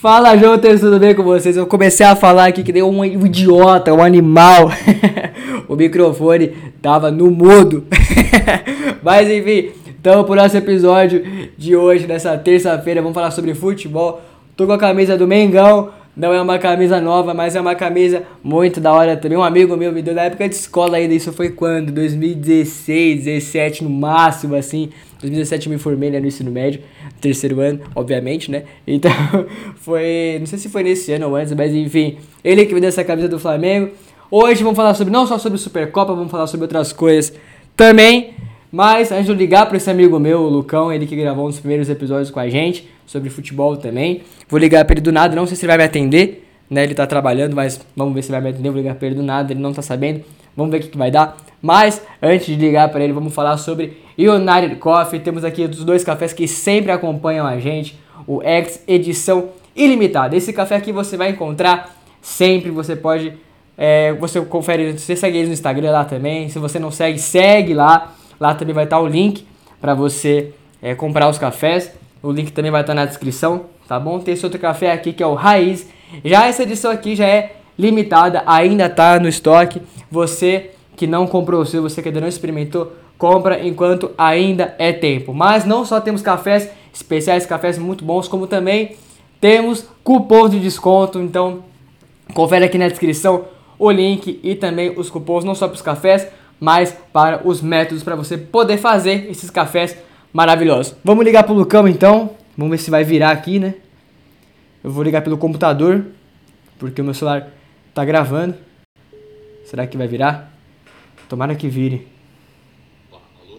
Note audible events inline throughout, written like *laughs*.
Fala, Jotas, tudo bem com vocês? Eu comecei a falar aqui que deu um idiota, um animal. *laughs* o microfone tava no mudo. *laughs* Mas enfim, então pro nosso episódio de hoje, nessa terça-feira, vamos falar sobre futebol. Tô com a camisa do Mengão. Não é uma camisa nova, mas é uma camisa muito da hora também. Um amigo meu me deu na época de escola ainda. Isso foi quando? 2016, 17 no máximo, assim. 2017 eu me formei né, no ensino médio, terceiro ano, obviamente, né? *laughs* Então, foi. Não sei se foi nesse ano ou antes, mas enfim. Ele que me deu essa camisa do Flamengo. Hoje vamos falar sobre não só sobre Supercopa, vamos falar sobre outras coisas também. Mas antes de eu ligar para esse amigo meu, o Lucão, ele que gravou um dos primeiros episódios com a gente sobre futebol também. Vou ligar para ele do nada, não sei se ele vai me atender, né? Ele tá trabalhando, mas vamos ver se ele vai me atender. Vou ligar para ele do nada, ele não tá sabendo. Vamos ver o que, que vai dar. Mas antes de ligar para ele, vamos falar sobre United Coffee. Temos aqui os dois cafés que sempre acompanham a gente, o X edição ilimitada. Esse café aqui você vai encontrar sempre, você pode é, você confere, você segue eles no Instagram lá também. Se você não segue, segue lá. Lá também vai estar o link para você é, comprar os cafés. O link também vai estar na descrição, tá bom? Tem esse outro café aqui que é o Raiz. Já essa edição aqui já é limitada, ainda tá no estoque. Você que não comprou o seu, você que ainda não experimentou, compra enquanto ainda é tempo. Mas não só temos cafés especiais, cafés muito bons, como também temos cupons de desconto. Então, confere aqui na descrição o link e também os cupons, não só para os cafés, mas para os métodos para você poder fazer esses cafés maravilhosos. Vamos ligar pro Lucão então. Vamos ver se vai virar aqui, né? Eu vou ligar pelo computador, porque o meu celular tá gravando. Será que vai virar? Tomara que vire. Alô?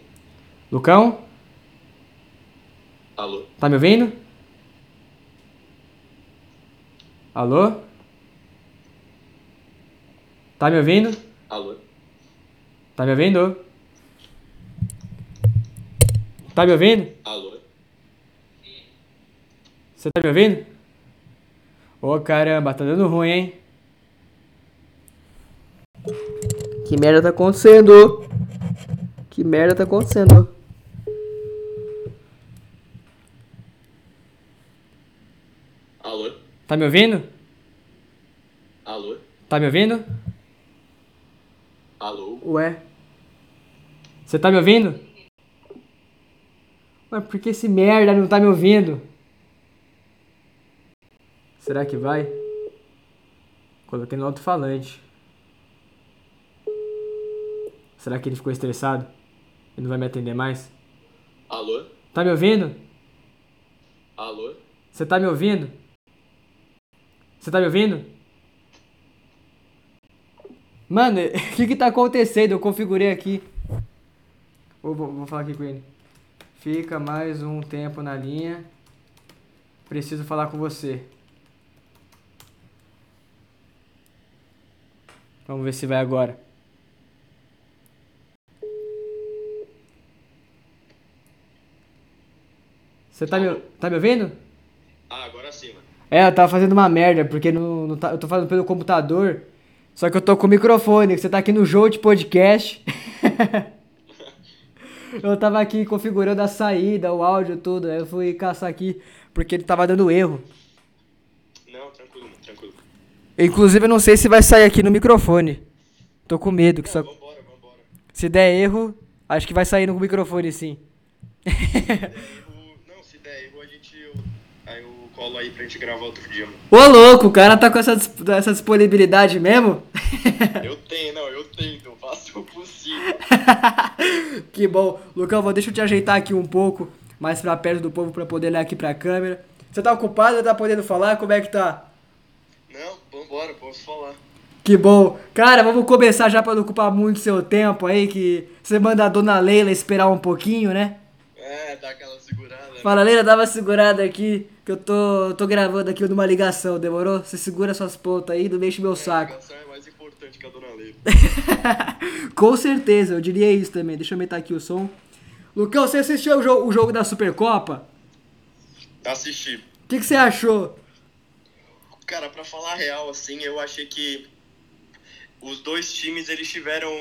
Lucão? Alô? Tá me ouvindo? Alô? Tá me ouvindo? Alô? Tá me ouvindo? Tá me ouvindo? Alô? Você tá me ouvindo? Ô caramba, tá dando ruim, hein? Que merda tá acontecendo? Que merda tá acontecendo? Alô? Tá me ouvindo? Alô? Tá me ouvindo? Alô? Ué. Você tá me ouvindo? Ué, por que esse merda não tá me ouvindo? Será que vai? Coloquei no alto-falante. Será que ele ficou estressado? Ele não vai me atender mais? Alô? Tá me ouvindo? Alô? Você tá me ouvindo? Você tá me ouvindo? Mano, *laughs* o que que tá acontecendo? Eu configurei aqui. Vou, vou, vou falar aqui com ele. Fica mais um tempo na linha. Preciso falar com você. Vamos ver se vai agora. Você tá me, tá me ouvindo? Ah, agora sim, mano. É, eu tava fazendo uma merda, porque no, no, tá- eu tô falando pelo computador, só que eu tô com o microfone, você tá aqui no jogo de podcast. *laughs* eu tava aqui configurando a saída, o áudio, tudo, aí eu fui caçar aqui, porque ele tava dando erro. Não, tranquilo, mano, tranquilo. Inclusive, eu não sei se vai sair aqui no microfone. Tô com medo, que só... Vambora, vambora. se der erro, acho que vai sair no microfone sim. Erro... *laughs* Não, se der erro, a gente... eu- Aí eu colo aí pra gente gravar outro dia, mano. Ô louco, o cara tá com essa, essa disponibilidade mesmo? *laughs* Eu tenho, não, eu tento, eu faço o possível. *laughs* que bom. Lucão, vou, deixa eu te ajeitar aqui um pouco, mais pra perto do povo pra poder olhar aqui pra câmera. Você tá ocupado? Tá podendo falar? Como é que tá? Não, vambora, posso falar. Que bom. Cara, vamos começar já pra não ocupar muito seu tempo aí, que você manda a dona Leila esperar um pouquinho, né? É, dá aquela segurada? Fala, Leila, dá uma segurada aqui, que eu tô, tô gravando aqui numa ligação, demorou? Você segura suas pontas aí, não deixe meu A saco. ligação é importante que a dona Leila. Com certeza, eu diria isso também. Deixa eu aumentar aqui o som. Lucão, você assistiu o jogo, o jogo da Supercopa? Assisti. O que, que você achou? Cara, pra falar real, assim, eu achei que os dois times eles tiveram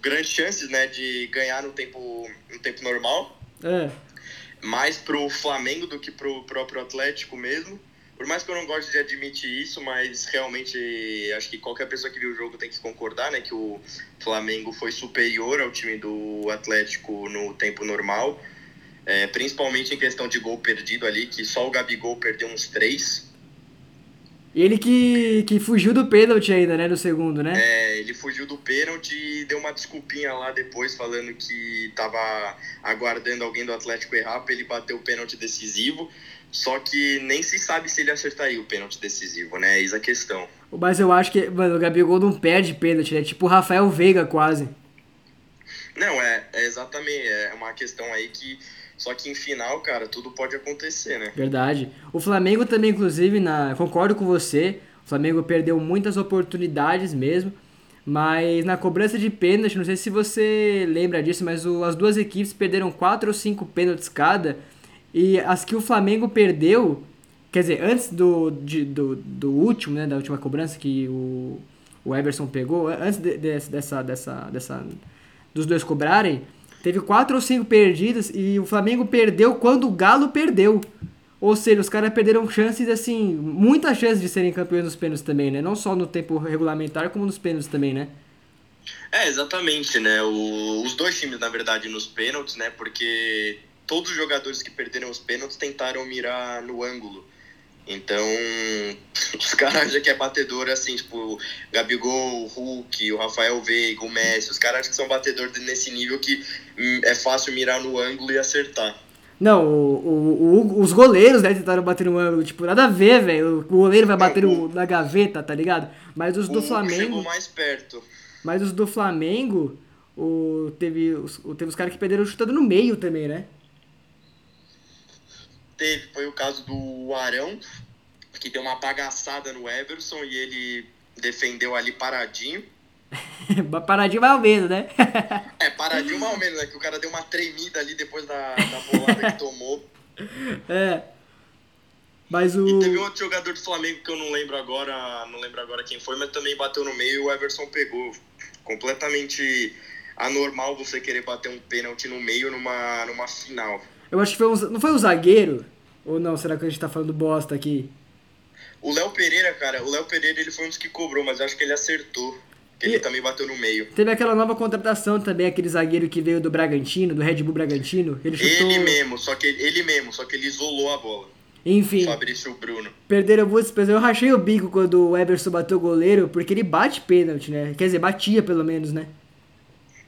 grandes chances, né, de ganhar no tempo, no tempo normal, É. mais pro Flamengo do que pro próprio Atlético mesmo. Por mais que eu não goste de admitir isso, mas realmente acho que qualquer pessoa que viu o jogo tem que concordar, né, que o Flamengo foi superior ao time do Atlético no tempo normal, é, principalmente em questão de gol perdido ali, que só o Gabigol perdeu uns três. Ele que, que fugiu do pênalti ainda, né, no segundo, né? É, ele fugiu do pênalti e deu uma desculpinha lá depois, falando que tava aguardando alguém do Atlético errar pra ele bater o pênalti decisivo. Só que nem se sabe se ele acertaria o pênalti decisivo, né? Eis a questão. Mas eu acho que, mano, o Gabigol não perde pênalti, né? Tipo o Rafael Veiga quase. Não, é, é exatamente. É uma questão aí que. Só que em final, cara, tudo pode acontecer, né? Verdade. O Flamengo também, inclusive, na, concordo com você. O Flamengo perdeu muitas oportunidades mesmo. Mas na cobrança de pênalti, não sei se você lembra disso, mas o, as duas equipes perderam quatro ou cinco pênaltis cada. E as que o Flamengo perdeu, quer dizer, antes do, de, do, do último, né, da última cobrança que o, o Everson pegou, antes de, de, dessa, dessa, dessa, dos dois cobrarem, teve quatro ou cinco perdidas e o Flamengo perdeu quando o Galo perdeu. Ou seja, os caras perderam chances, assim, muitas chances de serem campeões nos pênaltis também, né? Não só no tempo regulamentar, como nos pênaltis também, né? É, exatamente, né? O, os dois times, na verdade, nos pênaltis, né? Porque todos os jogadores que perderam os pênaltis tentaram mirar no ângulo. Então, *laughs* os caras já que é batedor, assim, tipo, Gabigol, o Hulk, o Rafael Veiga, o Messi, os caras que são batedores nesse nível que hum, é fácil mirar no ângulo e acertar. Não, o, o, o, os goleiros, né, tentaram bater no ângulo, tipo, nada a ver, velho. O goleiro vai bater no, na gaveta, tá ligado? Mas os do Flamengo. Chegou mais perto. Mas os do Flamengo, o, teve, os, teve os caras que perderam chutando no meio também, né? Teve foi o caso do Arão, que deu uma bagaçada no Everson e ele defendeu ali paradinho. *laughs* paradinho mais ou menos, né? *laughs* é, paradinho mais ou menos, né? Que o cara deu uma tremida ali depois da, da bolada que tomou. *laughs* É. Mas o... E teve outro jogador do Flamengo que eu não lembro agora, não lembro agora quem foi, mas também bateu no meio e o Everson pegou. Completamente anormal você querer bater um pênalti no meio numa, numa final. Eu acho que foi um, não foi um zagueiro? Ou não? Será que a gente tá falando bosta aqui? O Léo Pereira, cara, o Léo Pereira ele foi um dos que cobrou, mas eu acho que ele acertou. Que ele também bateu no meio. Teve aquela nova contratação também, aquele zagueiro que veio do Bragantino, do Red Bull Bragantino. Ele, chutou... ele mesmo, só que ele mesmo, só que ele isolou a bola. Enfim. Fabrício Bruno. Perderam muitas pessoas. Eu rachei o bico quando o Everson bateu o goleiro, porque ele bate pênalti, né? Quer dizer, batia pelo menos, né?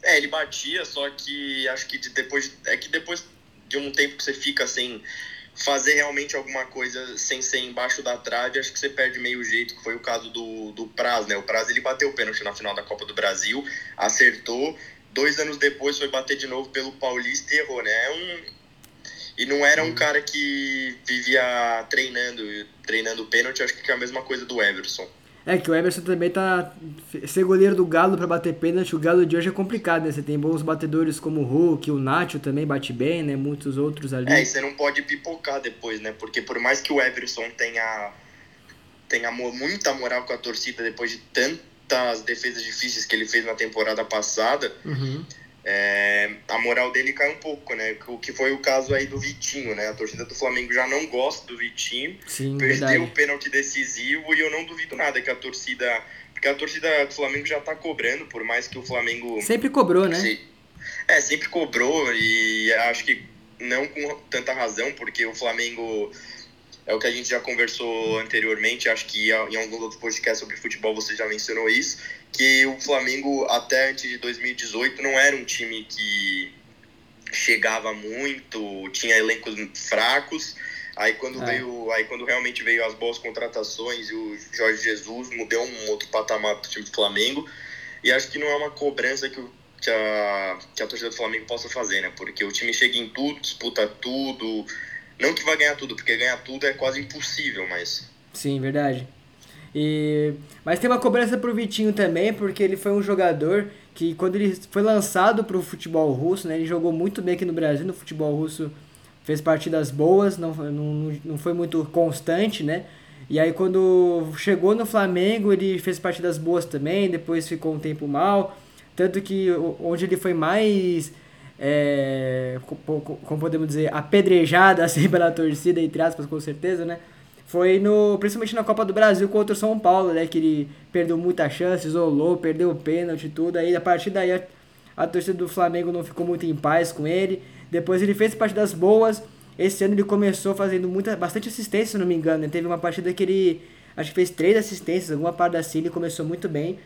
É, ele batia, só que acho que depois. É que depois de um tempo que você fica sem fazer realmente alguma coisa sem ser embaixo da trave, acho que você perde meio jeito, que foi o caso do, do Praz, né? O Praz ele bateu o pênalti na final da Copa do Brasil, acertou, dois anos depois foi bater de novo pelo Paulista e errou, né? É um... E não era um cara que vivia treinando, treinando pênalti, acho que é a mesma coisa do Everson. É que o Everson também tá. Ser goleiro do Galo para bater pênalti, o Galo de hoje é complicado, né? Você tem bons batedores como o Hulk, o Nacho também bate bem, né? Muitos outros ali. É, e você não pode pipocar depois, né? Porque por mais que o Everson tenha, tenha muita moral com a torcida depois de tantas defesas difíceis que ele fez na temporada passada. Uhum é, a moral dele cai um pouco, né? O que foi o caso aí do Vitinho, né? A torcida do Flamengo já não gosta do Vitinho, Sim, perdeu o pênalti decisivo e eu não duvido nada que a torcida. Porque a torcida do Flamengo já tá cobrando, por mais que o Flamengo. Sempre cobrou, né? Se, é, sempre cobrou e acho que não com tanta razão, porque o Flamengo é o que a gente já conversou anteriormente, acho que em alguns outros podcasts sobre futebol você já mencionou isso, que o Flamengo até antes de 2018 não era um time que chegava muito, tinha elencos fracos. Aí quando é. veio, aí quando realmente veio as boas contratações e o Jorge Jesus mudou um outro patamar para o time do Flamengo. E acho que não é uma cobrança que, o, que, a, que a torcida do Flamengo possa fazer, né? Porque o time chega em tudo, disputa tudo, não que vai ganhar tudo, porque ganhar tudo é quase impossível, mas. Sim, verdade. E... Mas tem uma cobrança pro Vitinho também, porque ele foi um jogador que quando ele foi lançado pro futebol russo, né, ele jogou muito bem aqui no Brasil, no futebol russo fez partidas boas, não, não, não foi muito constante, né? E aí quando chegou no Flamengo, ele fez partidas boas também, depois ficou um tempo mal, tanto que onde ele foi mais é, como podemos dizer, apedrejada *laughs* assim pela torcida, entre aspas, com certeza, né? Foi no, principalmente na Copa do Brasil contra o São Paulo, né? Que ele perdeu muitas chances, isolou, perdeu o pênalti tudo. Aí a partir daí a, a torcida do Flamengo não ficou muito em paz com ele. Depois ele fez partidas boas. Esse ano ele começou fazendo muita, bastante assistência, se não me engano. Ele teve uma partida que ele acho que fez três assistências, alguma parte assim, ele começou muito bem.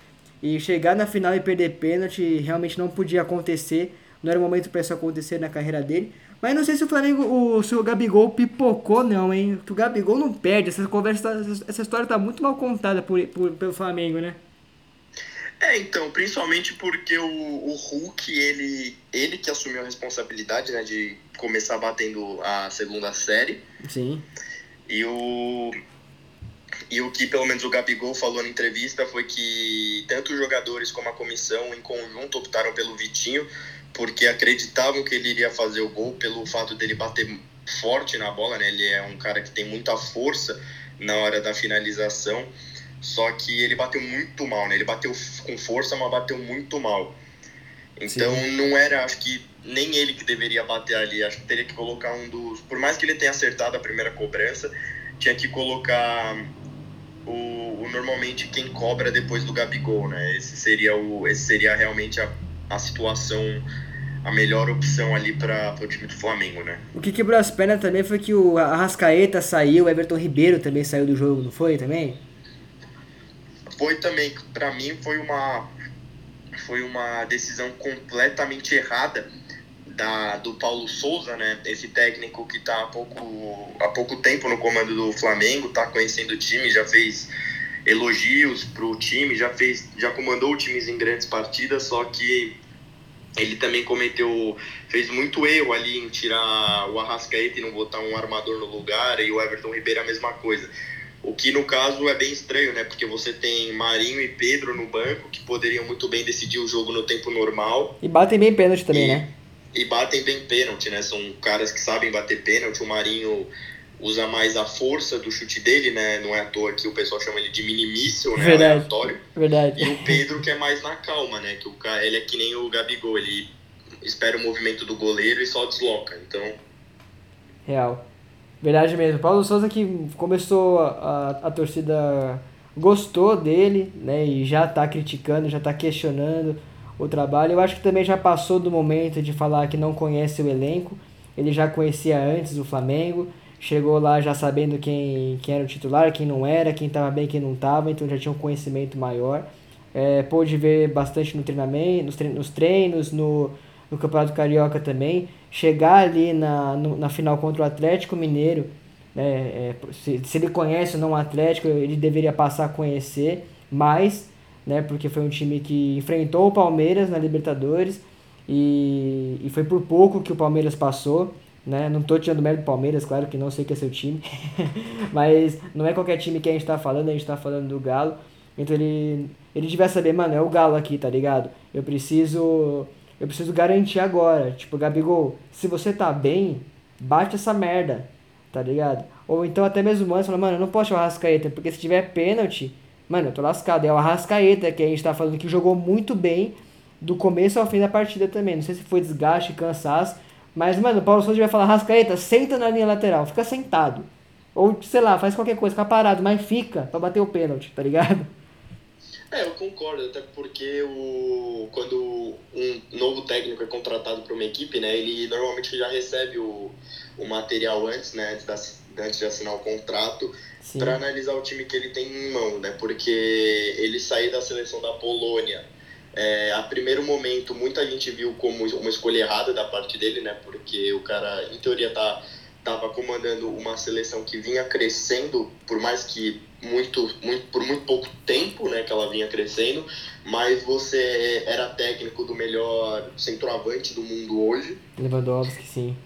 E chegar na final e perder pênalti realmente não podia acontecer. Não era o momento para isso acontecer na carreira dele. Mas não sei se o Flamengo, o, se o Gabigol pipocou, não, hein? Que o Gabigol não perde. Essa conversa, essa história tá muito mal contada por, por, pelo Flamengo, né? É, então, principalmente porque o, o Hulk, ele, ele que assumiu a responsabilidade, né, de começar batendo a segunda série. Sim. E o, e o que pelo menos o Gabigol falou na entrevista foi que tanto os jogadores como a comissão em conjunto optaram pelo Vitinho porque acreditavam que ele iria fazer o gol pelo fato dele bater forte na bola, né? Ele é um cara que tem muita força na hora da finalização, só que ele bateu muito mal, né? Ele bateu com força, mas bateu muito mal. Então Sim. não era, acho que nem ele que deveria bater ali, acho que teria que colocar um dos, por mais que ele tenha acertado a primeira cobrança, tinha que colocar o, o, normalmente quem cobra depois do Gabigol, né? Esse seria o esse seria realmente a, a situação a melhor opção ali para o time do Flamengo, né? O que quebrou as pernas também foi que o Arrascaeta saiu, o Everton Ribeiro também saiu do jogo, não foi também? Foi também, para mim foi uma foi uma decisão completamente errada da, do Paulo Souza, né? Esse técnico que está há pouco, há pouco tempo no comando do Flamengo, está conhecendo o time, já fez elogios para o time, já fez, já comandou times em grandes partidas, só que ele também cometeu, fez muito erro ali em tirar o Arrascaeta e não botar um armador no lugar, e o Everton Ribeiro a mesma coisa. O que no caso é bem estranho, né? Porque você tem Marinho e Pedro no banco que poderiam muito bem decidir o jogo no tempo normal. E batem bem pênalti também, e, né? e batem bem pênalti, né? São caras que sabem bater pênalti. O Marinho usa mais a força do chute dele, né? Não é à toa que o pessoal chama ele de minimíssel, né? Verdade. Aleatório. Verdade. E o Pedro que é mais na calma, né? Que o cara, ele é que nem o Gabigol, ele espera o movimento do goleiro e só desloca. Então. Real. Verdade mesmo. Paulo Souza que começou a, a, a torcida gostou dele, né? E já tá criticando, já tá questionando o trabalho. Eu acho que também já passou do momento de falar que não conhece o elenco. Ele já conhecia antes o Flamengo, chegou lá já sabendo quem, quem era o titular, quem não era, quem estava bem, quem não estava, então já tinha um conhecimento maior. É, pôde ver bastante no treinamento, nos treinos, nos treinos no, no Campeonato Carioca também. Chegar ali na, no, na final contra o Atlético Mineiro, né, é, se, se ele conhece ou não o Atlético, ele deveria passar a conhecer mais né? Porque foi um time que enfrentou o Palmeiras na Libertadores e, e foi por pouco que o Palmeiras passou, né? Não tô tirando mérito do Palmeiras, claro que não sei que é seu time, *laughs* mas não é qualquer time que a gente tá falando, a gente tá falando do Galo. Então ele ele devia saber, mano, é o Galo aqui, tá ligado? Eu preciso eu preciso garantir agora, tipo, Gabigol, se você tá bem, bate essa merda, tá ligado? Ou então até mesmo antes, fala, mano, eu não posso chamar Rascaeta, porque se tiver pênalti, Mano, eu tô lascado. É o Arrascaeta, que a gente tá falando que jogou muito bem do começo ao fim da partida também. Não sei se foi desgaste, cansaço. Mas, mano, o Paulo Souza vai falar, Arrascaeta, senta na linha lateral, fica sentado. Ou, sei lá, faz qualquer coisa, fica parado, mas fica pra bater o pênalti, tá ligado? É, eu concordo, até porque o, quando um novo técnico é contratado para uma equipe, né, ele normalmente já recebe o, o material antes, né, antes, da, antes de assinar o contrato para analisar o time que ele tem em mão, né? Porque ele sair da seleção da Polônia, é, a primeiro momento muita gente viu como uma escolha errada da parte dele, né? Porque o cara, em teoria, tá estava comandando uma seleção que vinha crescendo, por mais que muito, muito, por muito pouco tempo, né, que ela vinha crescendo, mas você era técnico do melhor centroavante do mundo hoje. Lewandowski, sim.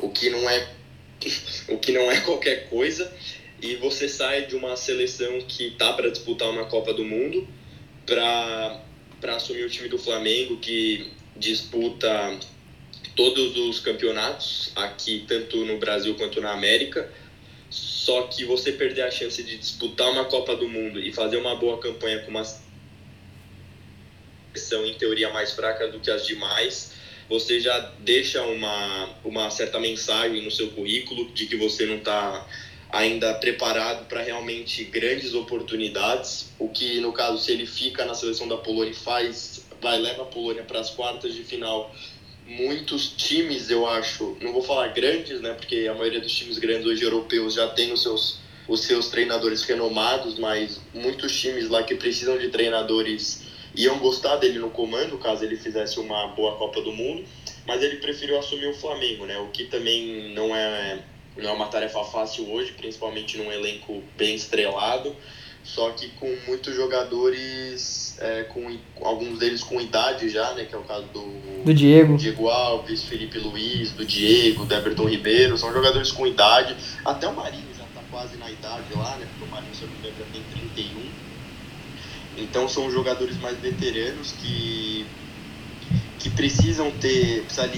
O que não é *laughs* o que não é qualquer coisa e você sai de uma seleção que tá para disputar uma Copa do Mundo para para assumir o time do Flamengo que disputa todos os campeonatos aqui tanto no Brasil quanto na América. Só que você perder a chance de disputar uma Copa do Mundo e fazer uma boa campanha com uma seleção em teoria mais fraca do que as demais você já deixa uma, uma certa mensagem no seu currículo de que você não está ainda preparado para realmente grandes oportunidades. O que, no caso, se ele fica na seleção da Polônia faz, vai leva a Polônia para as quartas de final. Muitos times, eu acho, não vou falar grandes, né? Porque a maioria dos times grandes hoje europeus já tem os seus os seus treinadores renomados, mas muitos times lá que precisam de treinadores iam gostar dele no comando, caso ele fizesse uma boa Copa do Mundo, mas ele preferiu assumir o Flamengo, né? O que também não é não é uma tarefa fácil hoje, principalmente num elenco bem estrelado, só que com muitos jogadores, é, com alguns deles com idade já, né, que é o caso do, do Diego. Diego Alves, Felipe Luiz, do Diego, do Everton Ribeiro, são jogadores com idade, até o Marinho já está quase na idade lá, né, porque o Marinho, se eu não me engano, já tem 31, então são jogadores mais veteranos que, que precisam ter, precisa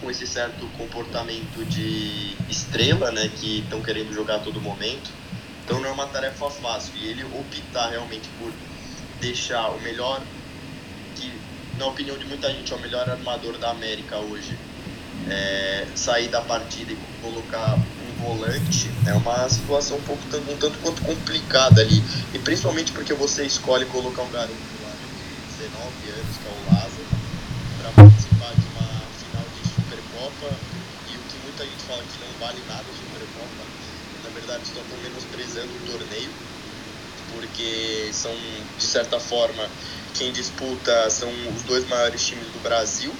com esse certo comportamento de estrela, né, que estão querendo jogar a todo momento. Então não é uma tarefa fácil. E ele optar realmente por deixar o melhor, que na opinião de muita gente é o melhor armador da América hoje, é, sair da partida e colocar um volante é uma situação um pouco um tanto quanto complicada ali. E principalmente porque você escolhe colocar um garoto lá de 19 anos, que é o Lázaro, para E o que muita gente fala que não vale nada a Supercopa, na verdade estão menosprezando o torneio, porque são, de certa forma, quem disputa são os dois maiores times do Brasil,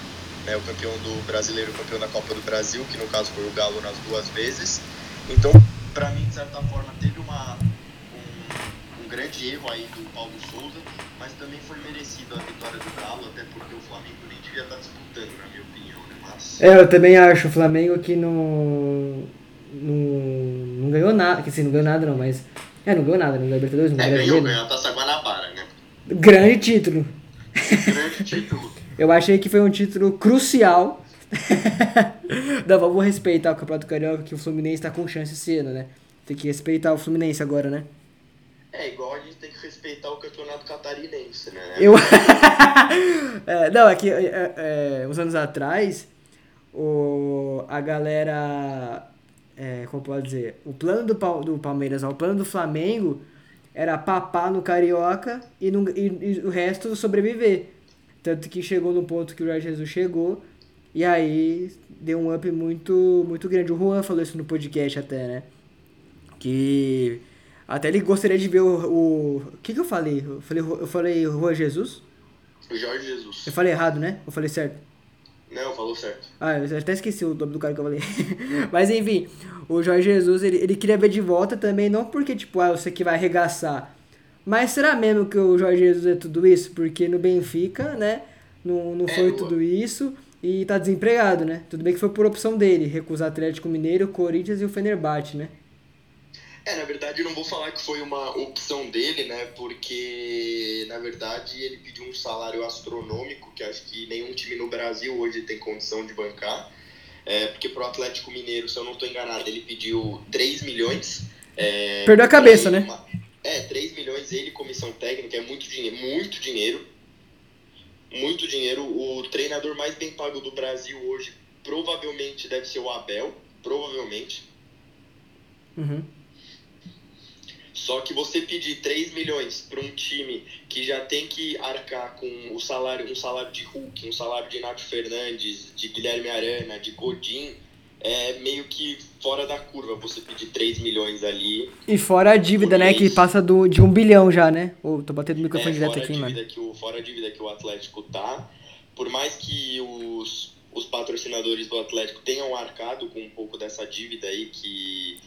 né, o campeão do brasileiro e o campeão da Copa do Brasil, que no caso foi o Galo nas duas vezes. Então, para mim, de certa forma, teve uma, um, um grande erro aí do Paulo Souza, mas também foi merecido a vitória do Galo, até porque o Flamengo nem devia estar disputando, na minha opinião. Né? Mas... É, eu também acho. O Flamengo que não, não, não ganhou nada, que assim, não ganhou nada não, mas... É, não ganhou nada, não ganhou Libertadores, não é, ganhou, ganhou a Taça Guanabara, né? Grande título. Grande título. *laughs* eu achei que foi um título crucial. *laughs* não, vamos respeitar o Campeonato Carioca, que o Fluminense está com chance cedo, né? Tem que respeitar o Fluminense agora, né? É igual a gente tem que respeitar o campeonato catarinense, né? Eu... *laughs* é, não, é que é, é, uns anos atrás, o, a galera. É, como pode dizer? O plano do, do Palmeiras, o plano do Flamengo era papar no Carioca e, no, e, e o resto sobreviver. Tanto que chegou no ponto que o Jorge Jesus chegou. E aí deu um up muito, muito grande. O Juan falou isso no podcast até, né? Que até ele gostaria de ver o. O, o que, que eu falei? Eu falei, eu falei Rua Jesus? O Jorge Jesus. Eu falei errado, né? Eu falei certo? Não, falou certo. Ah, eu até esqueci o nome do cara que eu falei. *laughs* Mas enfim, o Jorge Jesus, ele, ele queria ver de volta também, não porque, tipo, ah, você que vai arregaçar. Mas será mesmo que o Jorge Jesus é tudo isso? Porque no Benfica, né, não, não foi é, tudo isso e tá desempregado, né? Tudo bem que foi por opção dele, recusar Atlético Mineiro, Corinthians e o Fenerbahçe, né? É, na verdade eu não vou falar que foi uma opção dele, né? Porque na verdade ele pediu um salário astronômico que acho que nenhum time no Brasil hoje tem condição de bancar. É, porque pro Atlético Mineiro, se eu não estou enganado, ele pediu 3 milhões. É, Perdeu a cabeça, né? Uma, é, 3 milhões ele, comissão técnica, é muito dinheiro, muito dinheiro. Muito dinheiro. O treinador mais bem pago do Brasil hoje provavelmente deve ser o Abel. Provavelmente. Uhum. Só que você pedir 3 milhões para um time que já tem que arcar com o salário, um salário de Hulk, um salário de Nath Fernandes, de Guilherme Arana, de Godin, é meio que fora da curva você pedir 3 milhões ali. E fora a dívida, né, que passa do, de um bilhão já, né? Ou tô batendo o microfone é, direto aqui, mano. Que o, fora a dívida que o Atlético tá, por mais que os, os patrocinadores do Atlético tenham arcado com um pouco dessa dívida aí que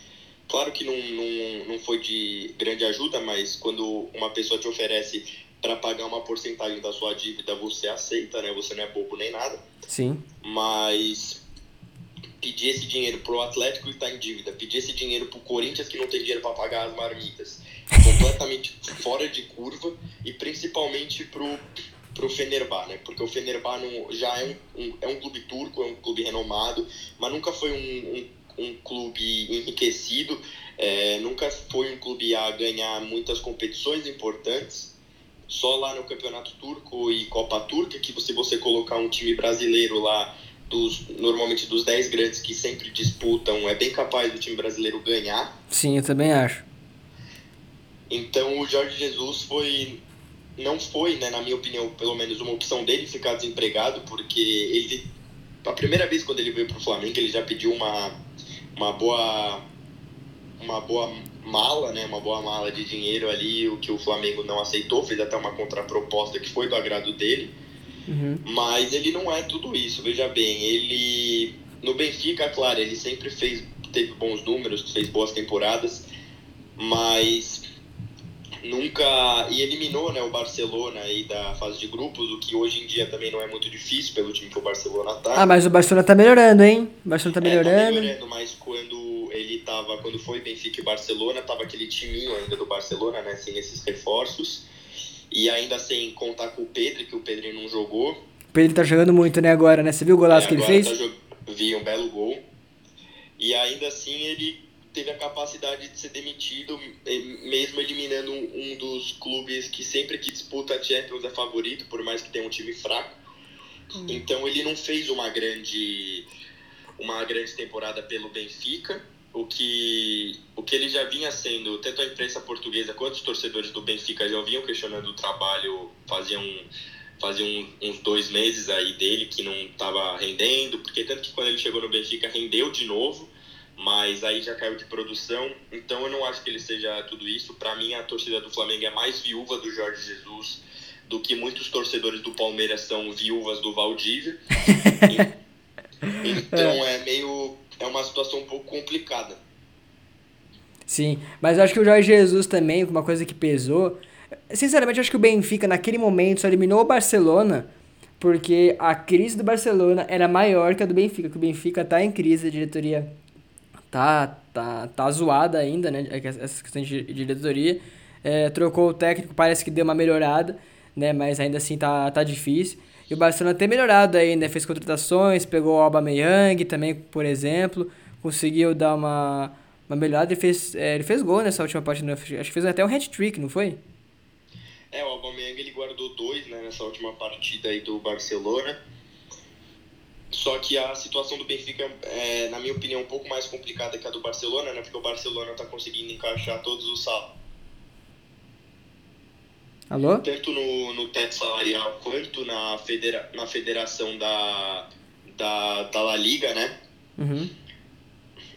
Claro que não, não, não foi de grande ajuda, mas quando uma pessoa te oferece para pagar uma porcentagem da sua dívida, você aceita, né? Você não é bobo nem nada. Sim. Mas pedir esse dinheiro pro Atlético que tá em dívida, pedir esse dinheiro pro Corinthians que não tem dinheiro para pagar as marmitas, *laughs* completamente fora de curva e principalmente pro pro Fenerbah, né? Porque o Fenerbah não, já é um, um, é um clube turco, é um clube renomado, mas nunca foi um, um um clube enriquecido, é, nunca foi um clube a ganhar muitas competições importantes. Só lá no Campeonato Turco e Copa Turca, que se você colocar um time brasileiro lá, dos normalmente dos 10 grandes que sempre disputam, é bem capaz do time brasileiro ganhar. Sim, eu também acho. Então o Jorge Jesus foi não foi, né, na minha opinião, pelo menos uma opção dele ficar desempregado, porque ele a primeira vez quando ele veio para o Flamengo, ele já pediu uma uma boa uma boa mala, né, uma boa mala de dinheiro ali, o que o Flamengo não aceitou, fez até uma contraproposta que foi do agrado dele. Uhum. Mas ele não é tudo isso, veja bem, ele no Benfica, claro, ele sempre fez teve bons números, fez boas temporadas, mas nunca e eliminou né, o Barcelona aí da fase de grupos, o que hoje em dia também não é muito difícil pelo time que o Barcelona tá. Ah, mas o Barcelona tá melhorando, hein? O Barcelona tá melhorando. É, tá melhorando, mas quando ele tava, quando foi Benfica e Barcelona, tava aquele timinho ainda do Barcelona, né, sem esses reforços. E ainda sem contar com o Pedro, que o Pedro não jogou. O Pedro tá jogando muito, né, agora, né? Você viu o golaço é, que ele fez? Tá Vi um belo gol. E ainda assim ele teve a capacidade de ser demitido, mesmo eliminando um, um dos clubes que sempre que disputa a Champions é favorito, por mais que tenha um time fraco. Hum. Então ele não fez uma grande uma grande temporada pelo Benfica, o que o que ele já vinha sendo, tanto a imprensa portuguesa quanto os torcedores do Benfica já vinham questionando o trabalho, faziam fazia um, uns dois meses aí dele que não estava rendendo, porque tanto que quando ele chegou no Benfica rendeu de novo, mas aí já caiu de produção. Então eu não acho que ele seja tudo isso. Para mim, a torcida do Flamengo é mais viúva do Jorge Jesus do que muitos torcedores do Palmeiras são viúvas do Valdívia. *laughs* então é meio. É uma situação um pouco complicada. Sim, mas eu acho que o Jorge Jesus também, uma coisa que pesou. Sinceramente, eu acho que o Benfica, naquele momento, só eliminou o Barcelona porque a crise do Barcelona era maior que a do Benfica, que o Benfica tá em crise, a diretoria tá, tá, tá zoada ainda, né? É essa questão de, diretoria. É, trocou o técnico, parece que deu uma melhorada, né? Mas ainda assim tá, tá difícil. E o Barcelona tem melhorado aí, né? Fez contratações, pegou o Aubameyang também, por exemplo. Conseguiu dar uma, uma melhorada. Ele fez, é, ele fez gol nessa última partida. Acho que fez até um hat-trick, não foi? É, o Aubameyang ele guardou dois né, nessa última partida aí do Barcelona. Só que a situação do Benfica é, na minha opinião, um pouco mais complicada que a do Barcelona, né? Porque o Barcelona está conseguindo encaixar todos os salários. Alô? Tanto no, no teto salarial quanto na, federa na federação da, da, da La Liga, né? Uhum.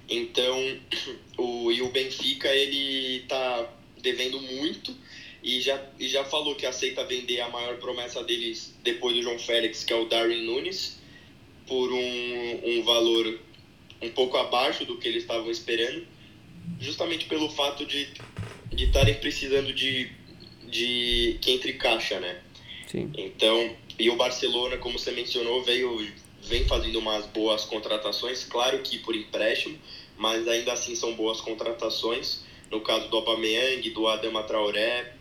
Então, *clears throat* o, e o Benfica, ele tá devendo muito e já, e já falou que aceita vender a maior promessa deles depois do João Félix, que é o Darwin Nunes por um, um valor um pouco abaixo do que eles estavam esperando, justamente pelo fato de de estarem precisando de, de que entre caixa, né? Sim. Então, e o Barcelona, como você mencionou, veio vem fazendo umas boas contratações, claro que por empréstimo, mas ainda assim são boas contratações. No caso do Aubameyang, do Adama Traoré,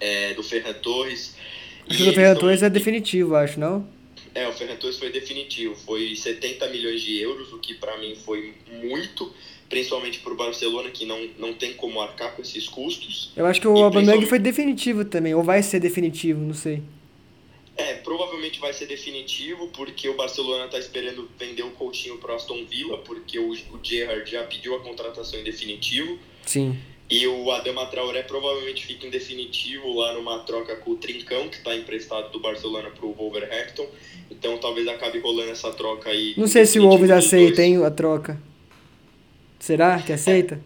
é, do Ferran Torres. O Ferran Torres é definitivo, acho, não? É, o Ferran Torres foi definitivo. Foi 70 milhões de euros, o que para mim foi muito, principalmente para o Barcelona, que não, não tem como arcar com esses custos. Eu acho que o Aubameyang foi definitivo também, ou vai ser definitivo, não sei. É, provavelmente vai ser definitivo, porque o Barcelona está esperando vender o Coutinho para Aston Villa, porque o, o Gerrard já pediu a contratação em definitivo. Sim. E o Adama Traoré provavelmente fica em definitivo lá numa troca com o Trincão, que está emprestado do Barcelona para o Wolverhampton. Então talvez acabe rolando essa troca aí. Não sei se o Wolves aceita, hein, a troca. Será que aceita?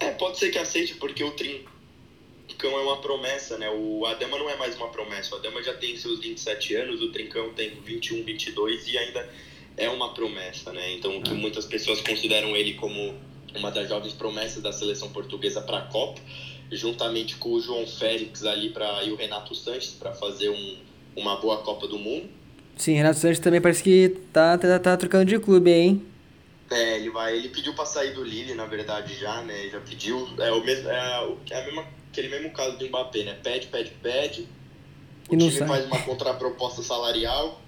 É, é, pode ser que aceite, porque o Trincão é uma promessa, né? O Adama não é mais uma promessa. O Adama já tem seus 27 anos, o Trincão tem 21, 22 e ainda é uma promessa, né? Então, que ah. muitas pessoas consideram ele como uma das jovens promessas da seleção portuguesa para a Copa, juntamente com o João Félix ali pra, e o Renato Sanches para fazer um, uma boa Copa do Mundo. Sim, Renato Sanches também parece que tá, tá, tá trocando de clube, hein? É, ele vai, ele pediu para sair do Lille, na verdade, já, né? Já pediu. É, o mesmo, é, é a mesma, aquele mesmo caso do Mbappé, né? Pede, pede, pede. O e time sai. faz uma contraproposta salarial,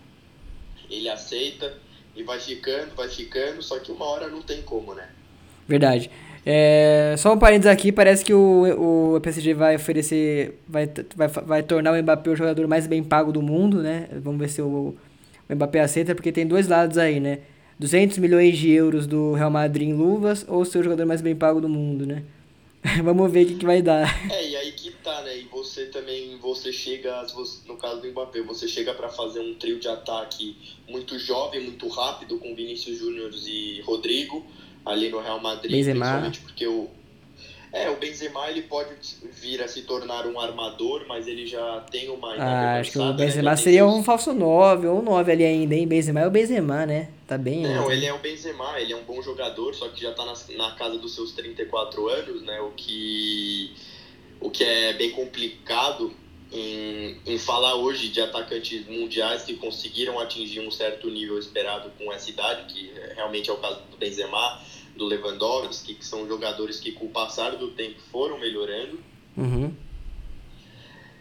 ele aceita e vai ficando, vai ficando, só que uma hora não tem como, né? Verdade. É, só um parênteses aqui, parece que o, o PSG vai oferecer, vai, vai, vai tornar o Mbappé o jogador mais bem pago do mundo, né? Vamos ver se o, o Mbappé aceita porque tem dois lados aí, né? 200 milhões de euros do Real Madrid em luvas ou ser o jogador mais bem pago do mundo, né? *laughs* Vamos ver o que, que vai dar. É, e aí que tá, né? E você também, você chega, no caso do Mbappé, você chega para fazer um trio de ataque muito jovem, muito rápido, com Vinícius Júnior e Rodrigo, ali no Real Madrid, Benzema. principalmente porque o, é, o Benzema ele pode vir a se tornar um armador, mas ele já tem uma Ah, acho que o né? Benzema tem seria um falso 9 ou um 9 ali ainda, hein? Benzema é o Benzema, né? Tá bem. Não, né? ele é o Benzema, ele é um bom jogador, só que já tá na, na casa dos seus 34 anos, né? O que, o que é bem complicado em, em falar hoje de atacantes mundiais que conseguiram atingir um certo nível esperado com essa idade, que realmente é o caso do Benzema, do Lewandowski, que são jogadores que com o passar do tempo foram melhorando. Uhum.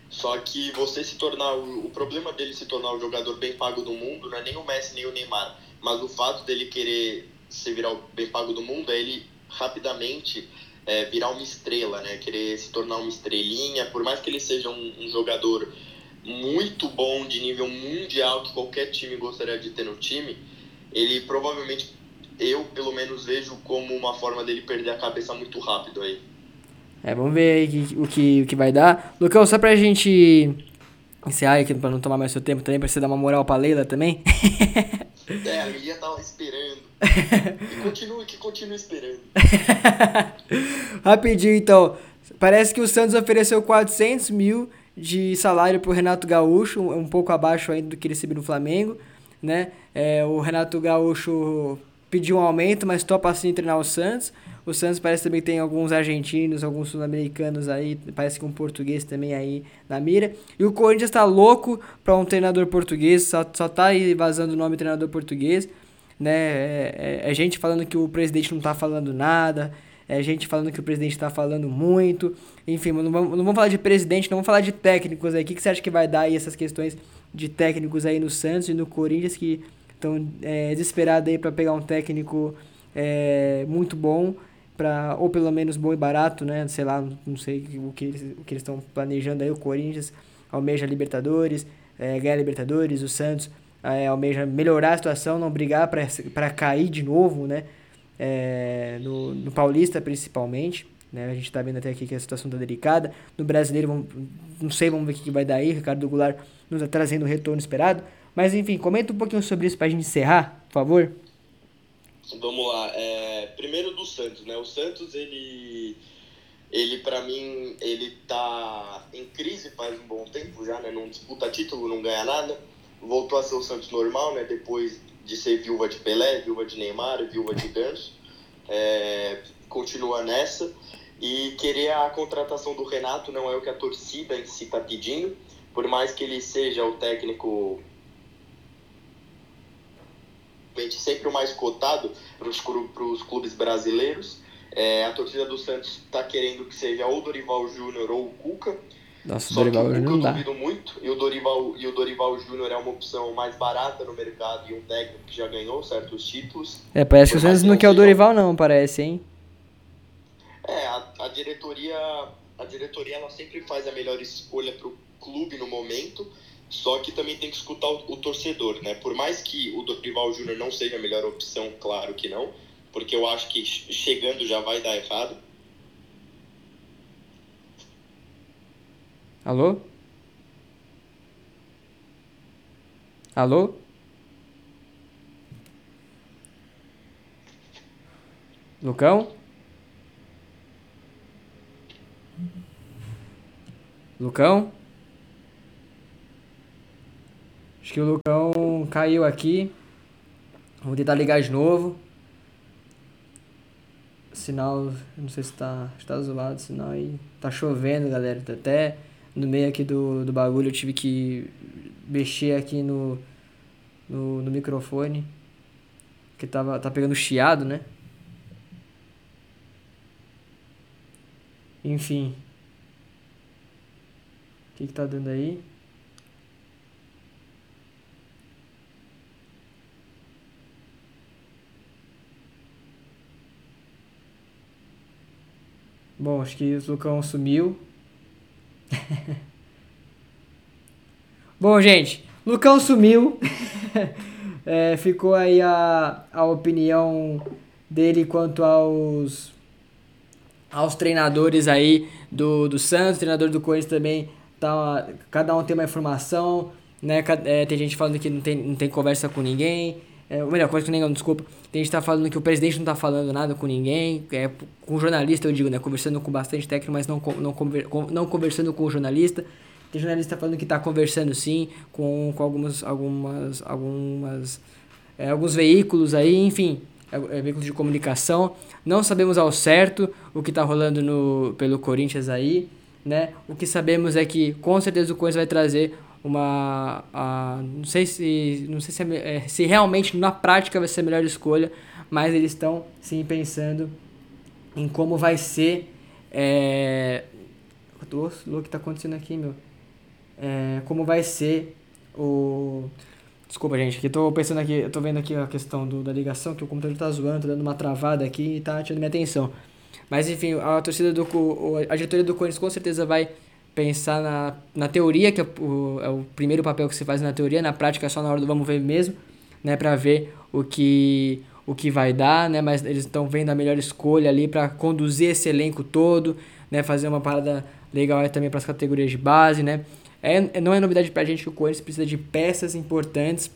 Só que você se tornar. O, problema dele se tornar o jogador bem pago do mundo não é nem o Messi nem o Neymar. Mas o fato dele querer se virar o bem pago do mundo é ele rapidamente é, virar uma estrela, né? Querer se tornar uma estrelinha. Por mais que ele seja um, um jogador muito bom, de nível mundial, que qualquer time gostaria de ter no time, ele provavelmente, eu pelo menos vejo como uma forma dele perder a cabeça muito rápido aí. É, vamos ver aí que- o, que, o que vai dar. Lucão, só pra gente encerrar aqui, pra não tomar mais seu tempo também, pra você dar uma moral pra Leila também. *laughs* É, a Lilia tava esperando. Que continue, que continue esperando. *laughs* Rapidinho, então. Parece que o Santos ofereceu 400 mil de salário pro Renato Gaúcho, um, pouco abaixo ainda do que ele recebeu no Flamengo, né? É, o Renato Gaúcho pediu um aumento, mas topa assim treinar o Santos. O Santos parece também tem alguns argentinos, alguns sul-americanos aí, parece que um português também aí na mira. E o Corinthians tá louco pra um treinador português, só, só tá aí vazando o nome treinador português, né? É, é- é gente falando que o presidente não tá falando nada, é gente falando que o presidente tá falando muito. Enfim, não vamos, não vamos falar de presidente, não vamos falar de técnicos aí. O que, que você acha que vai dar aí essas questões de técnicos aí no Santos e no Corinthians que estão é, desesperados aí pra pegar um técnico é, muito bom, pra, ou pelo menos bom e barato, né? Sei lá, não sei o que eles o que eles estão planejando aí. O Corinthians almeja Libertadores, é, ganhar Libertadores, o Santos é, almeja melhorar a situação, não brigar pra cair de novo, né? É, no, no Paulista principalmente. Né? A gente tá vendo até aqui que a situação tá delicada. No brasileiro, vamos, não sei, vamos ver o que vai dar aí. Ricardo Goulart nos tá trazendo o retorno esperado. Mas enfim, comenta um pouquinho sobre isso pra gente encerrar, por favor. Vamos lá. É, primeiro do Santos, né? O Santos, ele, ele para mim, ele tá em crise faz um bom tempo já, né? Não disputa título, não ganha nada. Voltou a ser o Santos normal, né? Depois de ser viúva de Pelé, viúva de Neymar, viúva de Ganso. *laughs* É, continua nessa. E querer a contratação do Renato não é o que a torcida em si tá pedindo. Por mais que ele seja o técnico sempre o mais cotado para os clubes brasileiros. É, a torcida do Santos está querendo que seja ou Dorival Júnior ou o Cuca. Nossa, o Só que Dorival o Cuca não eu dá. duvido muito. E o Dorival, e o Dorival Júnior é uma opção mais barata no mercado e um técnico que já ganhou certos títulos. É, parece que o que não quer o Dorival não, parece, hein? É, a, a diretoria, a diretoria ela sempre faz a melhor escolha para o clube no momento, só que também tem que escutar o, o torcedor, né? Por mais que o Dorival Júnior não seja a melhor opção, claro que não, porque eu acho que che- chegando já vai dar errado. Alô? Alô? Lucão? Lucão? Acho que o Lucão caiu aqui. Vou tentar ligar de novo. Sinal, não sei se tá, se tá zoado o sinal aí. Tá chovendo, galera. Tá até no meio aqui do, do bagulho eu tive que mexer aqui no, no, no microfone. Que tava, tá pegando chiado, né? Enfim. O que que tá dando aí? Bom, acho que o Lucão sumiu. *laughs* Bom, gente, Lucão sumiu. *laughs* é, ficou aí a, a opinião dele quanto aos aos treinadores aí do, do Santos, treinador do Corinthians também, tá, cada um tem uma informação, né? É, tem gente falando que não tem, não tem conversa com ninguém, é, ou melhor, conversa com ninguém, desculpa. Tem gente que tá falando que o presidente não tá falando nada com ninguém, é, com jornalista eu digo, né? Conversando com bastante técnico, mas não, não, conver, não conversando com o jornalista. Tem jornalista falando que tá conversando sim com, com algumas, algumas, algumas, é, alguns veículos aí, enfim é, é veículos de comunicação. Não sabemos ao certo o que está rolando no, pelo Corinthians aí, né? O que sabemos é que com certeza o Corinthians vai trazer uma a, não sei se não sei se, é, é, se realmente na prática vai ser a melhor escolha, mas eles estão sim pensando em como vai ser é, o que está acontecendo aqui, meu. É, como vai ser o Desculpa, gente, que tô pensando aqui, tô vendo aqui a questão do, da ligação, que o computador tá zoando, tá dando uma travada aqui e tá tirando minha atenção. Mas enfim, a torcida do a diretoria do Corinthians com certeza vai pensar na, na teoria, que é o, é o primeiro papel que se faz na teoria, na prática é só na hora do vamos ver mesmo, né, para ver o que o que vai dar, né, mas eles estão vendo a melhor escolha ali para conduzir esse elenco todo, né, fazer uma parada legal aí também para as categorias de base, né? É, não é novidade pra gente que o Corinthians precisa de peças importantes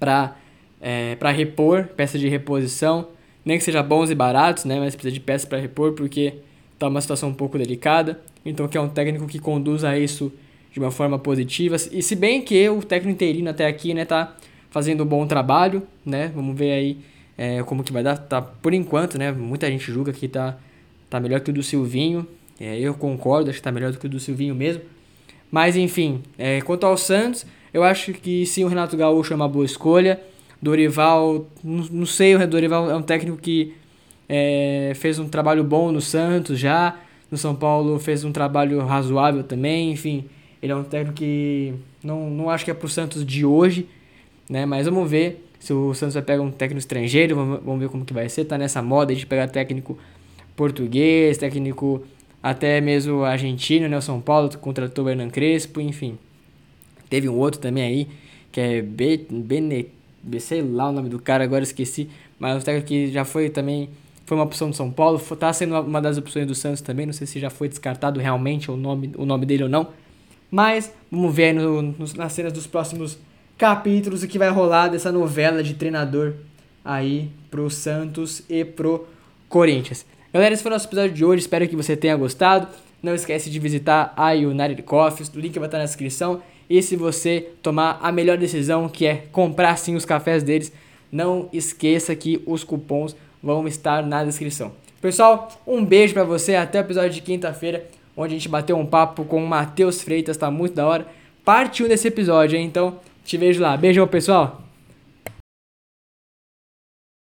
para é, pra repor, peças de reposição, nem que seja bons e baratos, né, mas precisa de peças para repor porque tá uma situação um pouco delicada. Então que é um técnico que conduza isso de uma forma positiva. E se bem que o técnico interino até aqui, né, tá fazendo um bom trabalho, né? Vamos ver aí é, como que vai dar. Tá por enquanto, né? Muita gente julga que tá tá melhor que o do Silvinho. É, eu concordo, acho que tá melhor do que o do Silvinho mesmo. Mas enfim, é, quanto ao Santos, eu acho que sim, o Renato Gaúcho é uma boa escolha. Dorival, não, não sei, o Dorival é um técnico que é, fez um trabalho bom no Santos já. No São Paulo fez um trabalho razoável também. Enfim, ele é um técnico que não, não acho que é pro Santos de hoje, né? Mas vamos ver se o Santos vai pegar um técnico estrangeiro, vamos, vamos ver como que vai ser. Tá nessa moda de pegar técnico português, técnico até mesmo argentino, né? O São Paulo contratou o Hernan Crespo, enfim. Teve um outro também aí, que é Bene, sei lá o nome do cara, agora esqueci. Mas o técnico que já foi também, foi uma opção do São Paulo, tá sendo uma das opções do Santos também, não sei se já foi descartado realmente o nome, o nome dele ou não. Mas vamos ver no, no, nas cenas dos próximos capítulos o que vai rolar dessa novela de treinador aí pro Santos e pro Corinthians. Galera, esse foi o nosso episódio de hoje. Espero que você tenha gostado. Não esquece de visitar a United Coffees. O link vai estar na descrição. E se você tomar a melhor decisão, que é comprar sim os cafés deles, não esqueça que os cupons vão estar na descrição. Pessoal, um beijo para você. Até o episódio de quinta-feira, onde a gente bateu um papo com o Matheus Freitas. Tá muito da hora. Parte 1 desse episódio, hein? Então, te vejo lá. Beijão, pessoal.